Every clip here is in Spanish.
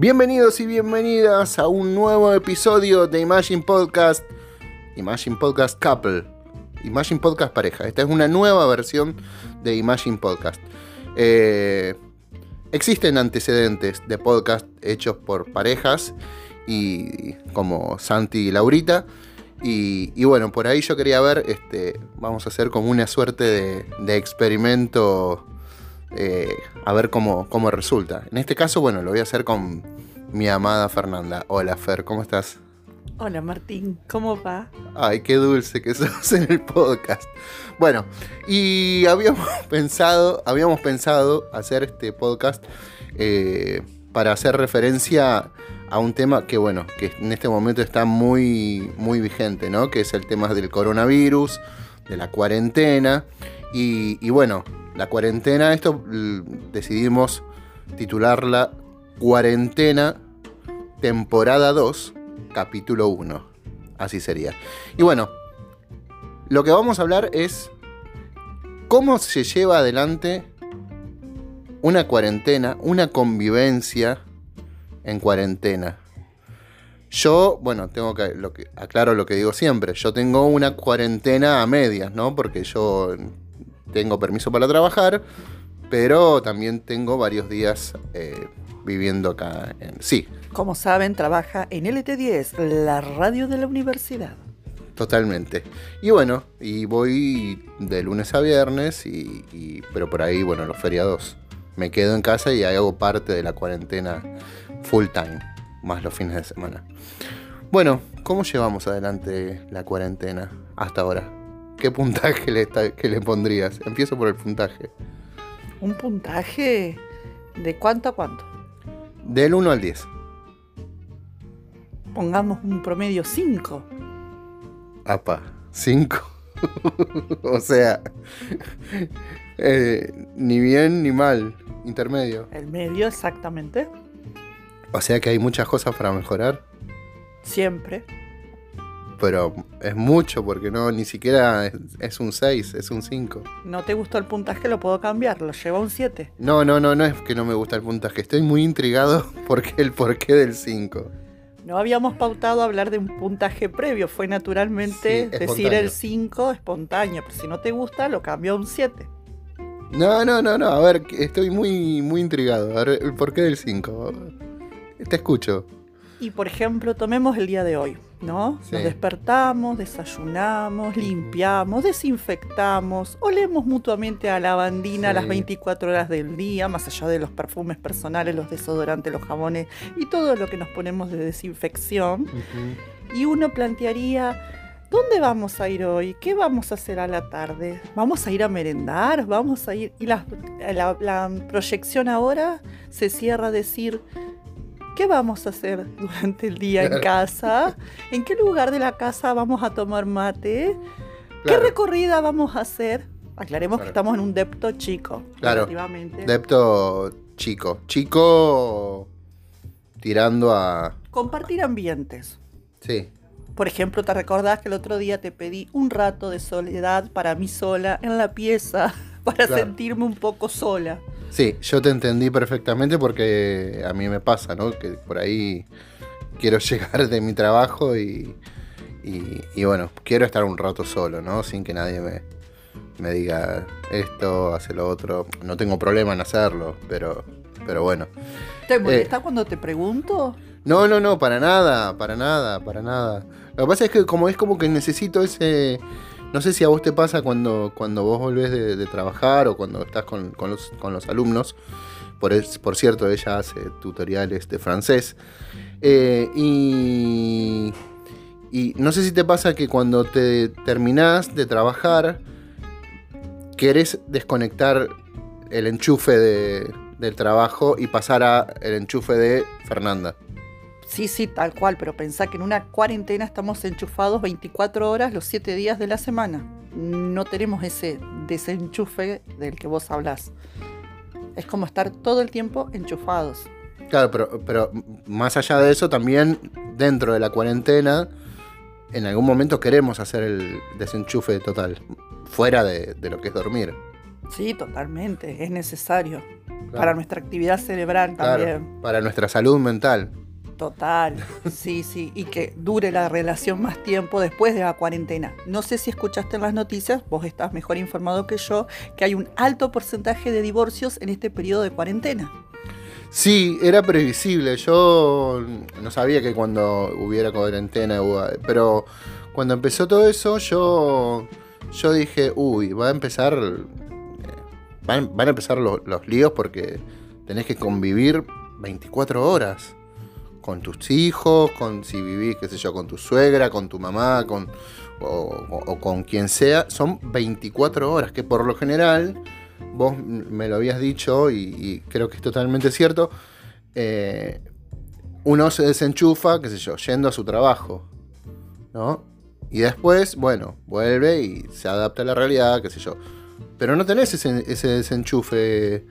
Bienvenidos y bienvenidas a un nuevo episodio de Imagine Podcast, Imagine Podcast Couple, Imagine Podcast Pareja. Esta es una nueva versión de Imagine Podcast. Eh, existen antecedentes de podcast hechos por parejas y como Santi y Laurita. Y, bueno, por ahí yo quería ver, este, vamos a hacer como una suerte de, de experimento eh, a ver cómo, cómo resulta. En este caso, bueno, lo voy a hacer con mi amada Fernanda. Hola Fer, ¿cómo estás? Hola Martín, ¿cómo va? Ay, qué dulce que sos en el podcast. Bueno, y habíamos pensado, habíamos pensado hacer este podcast eh, para hacer referencia a un tema que, bueno, que en este momento está muy, muy vigente, ¿no? Que es el tema del coronavirus, de la cuarentena. Y, y bueno, la cuarentena, esto decidimos titularla Cuarentena, temporada 2, capítulo 1. Así sería. Y bueno, lo que vamos a hablar es cómo se lleva adelante una cuarentena, una convivencia en cuarentena. Yo, bueno, tengo que, lo que aclaro lo que digo siempre, yo tengo una cuarentena a medias, ¿no? Porque yo tengo permiso para trabajar, pero también tengo varios días eh, viviendo acá en... Sí. Como saben, trabaja en LT10, la radio de la universidad. Totalmente. Y bueno, y voy de lunes a viernes, y, pero por ahí, bueno, los feriados me quedo en casa y hago parte de la cuarentena full time, más los fines de semana. Bueno, ¿cómo llevamos adelante la cuarentena hasta ahora? ¿Qué puntaje le, le pondrías? Empiezo por el puntaje. ¿Un puntaje de cuánto a cuánto? Del 1 al 10. Pongamos un promedio 5. Apa, 5. o sea, eh, ni bien ni mal, intermedio. El medio, exactamente. O sea que hay muchas cosas para mejorar. Siempre pero es mucho porque no ni siquiera es, un 6, es un 5. ¿No te gustó el puntaje? Lo puedo cambiar, lo llevo a un 7. No, no, no, no es que no me gusta el puntaje, estoy muy intrigado porque el porqué del 5. No habíamos pautado hablar de un puntaje previo, fue naturalmente decir el 5 espontáneo, pero si no te gusta lo cambio a un 7. No, no, no, no, a ver, estoy muy, muy intrigado. A ver, el porqué del 5. Te escucho. Y por ejemplo, tomemos el día de hoy, ¿no? Nos despertamos, desayunamos, limpiamos, desinfectamos, olemos mutuamente a la bandina las 24 horas del día, más allá de los perfumes personales, los desodorantes, los jabones y todo lo que nos ponemos de desinfección. Y uno plantearía, ¿dónde vamos a ir hoy? ¿Qué vamos a hacer a la tarde? ¿Vamos a ir a merendar? ¿Vamos a ir? Y la, la proyección ahora se cierra a decir ¿Qué vamos a hacer durante el día en casa? ¿En qué lugar de la casa vamos a tomar mate? ¿Qué recorrida vamos a hacer? Aclaremos que estamos en un depto chico. Claro. Depto chico. Chico tirando a... Compartir ambientes. Sí. Por ejemplo, ¿te recordás que el otro día te pedí un rato de soledad para mí sola en la pieza para sentirme un poco sola? Sí, yo te entendí perfectamente porque a mí me pasa, ¿no? Que por ahí quiero llegar de mi trabajo y, y, bueno, quiero estar un rato solo, ¿no? Sin que nadie me, me diga esto, hace lo otro. No tengo problema en hacerlo, pero, pero bueno. ¿Te molesta eh, cuando te pregunto? No, no, no, para nada, para nada, para nada. Lo que pasa es que como es como que necesito ese no sé si a vos te pasa cuando, cuando vos volvés de, trabajar o cuando estás con, los, alumnos. Por, por, cierto, ella hace tutoriales de francés. Eh, y, y no sé si te pasa que cuando te terminás de trabajar, querés desconectar el enchufe del trabajo y pasar a el enchufe de Fernanda. Sí, sí, tal cual, pero pensá que en una cuarentena estamos enchufados 24 horas los 7 días de la semana. No tenemos ese desenchufe del que vos hablás. Es como estar todo el tiempo enchufados. Claro, pero, pero más allá de eso, también dentro de la cuarentena, en algún momento queremos hacer el desenchufe total, fuera de, de lo que es dormir. Sí, totalmente, es necesario. Para nuestra actividad cerebral también. Para nuestra salud mental. Total, sí, sí, y que dure la relación más tiempo después de la cuarentena. No sé si escuchaste en las noticias, vos estás mejor informado que yo, que hay un alto porcentaje de divorcios en este periodo de cuarentena. Sí, era previsible. Yo no sabía que cuando hubiera cuarentena, pero cuando empezó todo eso, yo, yo dije, uy, va a empezar, eh, van, a empezar los, los líos porque tenés que convivir 24 horas con tus hijos, con si vivís, qué sé yo, con tu suegra, con tu mamá, con, o, con quien sea, son 24 horas, que por lo general, vos me lo habías dicho y, creo que es totalmente cierto, eh, uno se desenchufa, qué sé yo, yendo a su trabajo, ¿no? Y después, bueno, vuelve y se adapta a la realidad, qué sé yo. Pero no tenés ese, desenchufe,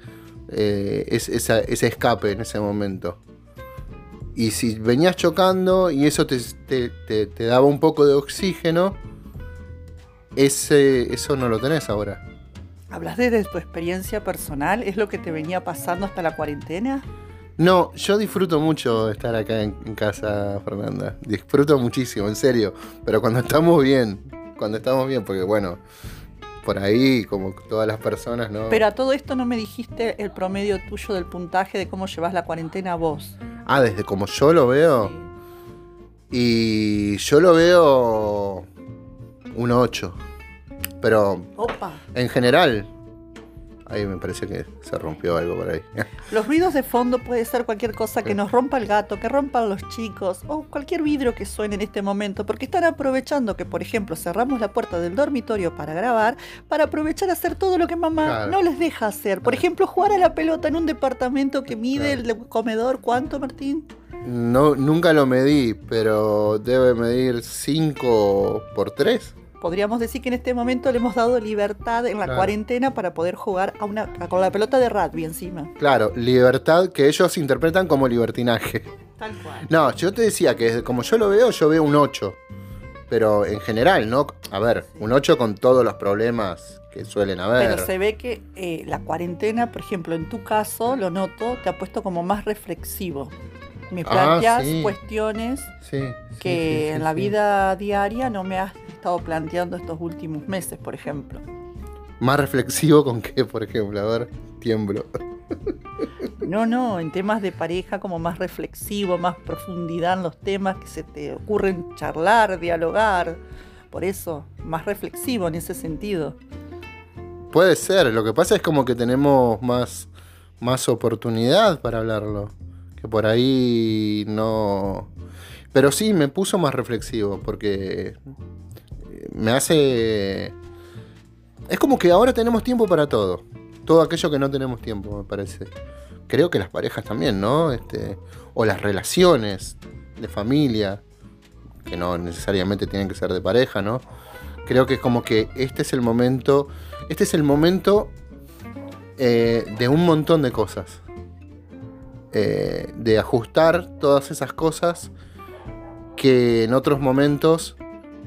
eh, ese escape en ese momento. Y si venías chocando y eso te, daba un poco de oxígeno, ese, eso no lo tenés ahora. ¿Hablas de tu experiencia personal? ¿Es lo que te venía pasando hasta la cuarentena? No, yo disfruto mucho estar acá en, casa, Fernanda. Disfruto muchísimo, en serio. Pero cuando estamos bien, cuando estamos bien, porque bueno, por ahí, como todas las personas, ¿no? Pero a todo esto no me dijiste el promedio tuyo del puntaje de cómo llevas la cuarentena vos. Ah, desde como yo lo veo. Y yo lo veo un 8. Pero Opa. en general, ahí me parece que se rompió algo por ahí. Los ruidos de fondo puede ser cualquier cosa que nos rompa el gato, que rompan los chicos o cualquier vidrio que suene en este momento, porque están aprovechando que, por ejemplo, cerramos la puerta del dormitorio para grabar, para aprovechar a hacer todo lo que mamá no les deja hacer. Por ejemplo, jugar a la pelota en un departamento que mide el comedor, ¿cuánto, Martín? No, nunca lo medí, pero debe medir 5 por 3 podríamos decir que en este momento le hemos dado libertad en la cuarentena para poder jugar a una, con la pelota de rugby encima. Claro, libertad que ellos interpretan como libertinaje. Tal cual. No, yo te decía que como yo lo veo, yo veo un 8. Pero en general, ¿no? A ver, un 8 con todos los problemas que suelen haber. Pero se ve que eh, la cuarentena, por ejemplo, en tu caso, lo noto, te ha puesto como más reflexivo. Me ah, planteas cuestiones que en la vida diaria no me has estado planteando estos últimos meses, por ejemplo. Más reflexivo con qué, por ejemplo, a ver, tiemblo. No, no, en temas de pareja como más reflexivo, más profundidad en los temas que se te ocurren charlar, dialogar. Por eso, más reflexivo en ese sentido. Puede ser, lo que pasa es como que tenemos más, más oportunidad para hablarlo. Por ahí no... Pero sí, me puso más reflexivo porque me hace... Es como que ahora tenemos tiempo para todo. Todo aquello que no tenemos tiempo, me parece. Creo que las parejas también, ¿no? Este, o las relaciones de familia, que no necesariamente tienen que ser de pareja, ¿no? Creo que es como que este es el momento, este es el momento eh, de un montón de cosas. Eh, de ajustar todas esas cosas que en otros momentos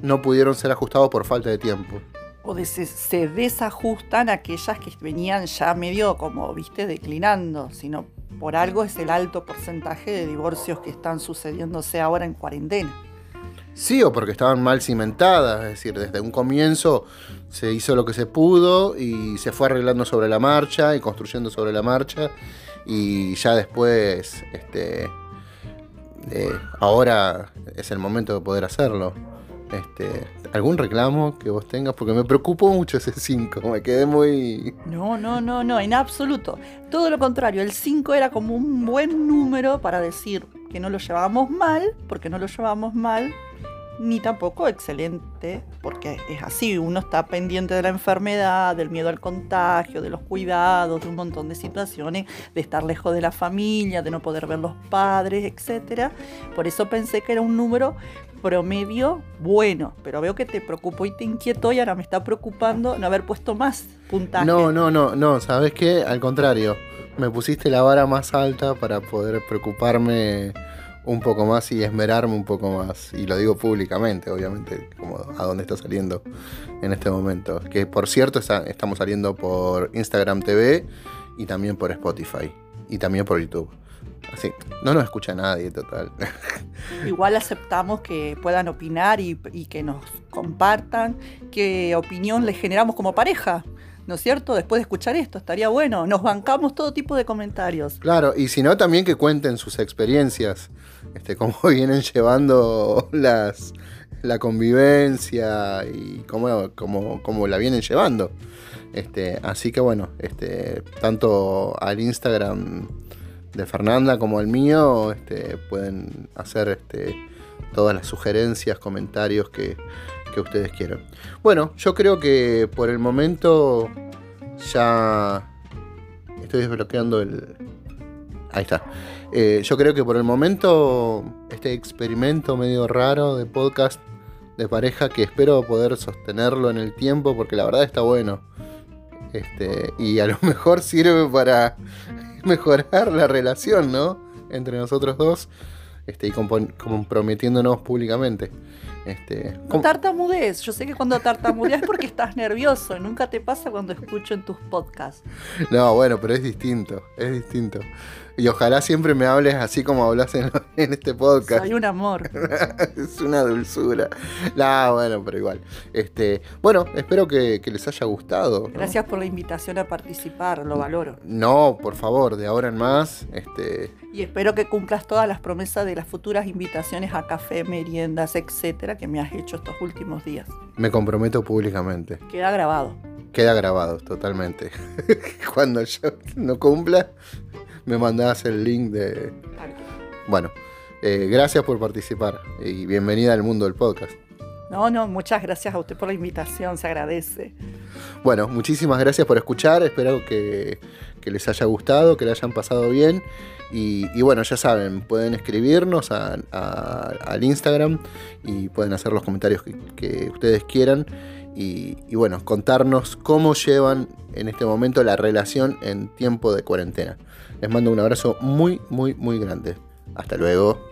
no pudieron ser ajustados por falta de tiempo. O se, desajustan aquellas que venían ya medio como, viste, declinando, sino por algo es el alto porcentaje de divorcios que están sucediéndose ahora en cuarentena. Sí, o porque estaban mal cimentadas, es decir, desde un comienzo se hizo lo que se pudo y se fue arreglando sobre la marcha y construyendo sobre la marcha y ya después, este, eh, ahora es el momento de poder hacerlo. Este, ¿Algún reclamo que vos tengas? Porque me preocupó mucho ese 5, me quedé muy... No, no, no, no, en absoluto. Todo lo contrario, el 5 era como un buen número para decir que no lo llevábamos mal, porque no lo llevábamos mal, ni tampoco excelente, porque es así, uno está pendiente de la enfermedad, del miedo al contagio, de los cuidados, de un montón de situaciones, de estar lejos de la familia, de no poder ver los padres, etc. Por eso pensé que era un número promedio bueno, pero veo que te preocupó y te inquietó y ahora me está preocupando no haber puesto más puntaje. No, no, no, no, ¿sabes qué? Al contrario, me pusiste la vara más alta para poder preocuparme un poco más y esmerarme un poco más. Y lo digo públicamente, obviamente, como a dónde está saliendo en este momento. Que por cierto, estamos saliendo por Instagram TV y también por Spotify y también por YouTube. Así, no nos escucha nadie, total. Igual aceptamos que puedan opinar y, que nos compartan qué opinión les generamos como pareja. ¿No es cierto? Después de escuchar esto, estaría bueno. Nos bancamos todo tipo de comentarios. Claro, y si no, también que cuenten sus experiencias, este, cómo vienen llevando las, la convivencia y cómo, cómo, cómo la vienen llevando. Este, así que bueno, este, tanto al Instagram de Fernanda como al mío, este, pueden hacer este, todas las sugerencias, comentarios que, ustedes quieran. Bueno, yo creo que por el momento ya estoy desbloqueando el... Ahí está. Eh, yo creo que por el momento este experimento medio raro de podcast de pareja que espero poder sostenerlo en el tiempo porque la verdad está bueno. Este, y a lo mejor sirve para mejorar la relación, ¿no? Entre nosotros dos este, y comprometiéndonos públicamente. Este, no tartamudez. Yo sé que cuando tartamudeas porque estás nervioso. Nunca te pasa cuando escucho en tus podcasts. No, bueno, pero es distinto. Es distinto. Y ojalá siempre me hables así como hablas en, este podcast. Soy un amor. es una dulzura. No, bueno, pero igual. Este, bueno, espero que, les haya gustado. Gracias por la invitación a participar, lo valoro. No, por favor, de ahora en más. Este... Y espero que cumplas todas las promesas de las futuras invitaciones a café, meriendas, etcétera, que me has hecho estos últimos días. Me comprometo públicamente. Queda grabado. Queda grabado, totalmente. Cuando yo no cumpla, me mandás el link de... Bueno, eh, gracias por participar y bienvenida al mundo del podcast. No, no, muchas gracias a usted por la invitación, se agradece. Bueno, muchísimas gracias por escuchar, espero que, les haya gustado, que le hayan pasado bien. Y, bueno, ya saben, pueden escribirnos al Instagram y pueden hacer los comentarios que, ustedes quieran. Y, y, bueno, contarnos cómo llevan en este momento la relación en tiempo de cuarentena. Les mando un abrazo muy, muy, muy grande. Hasta luego.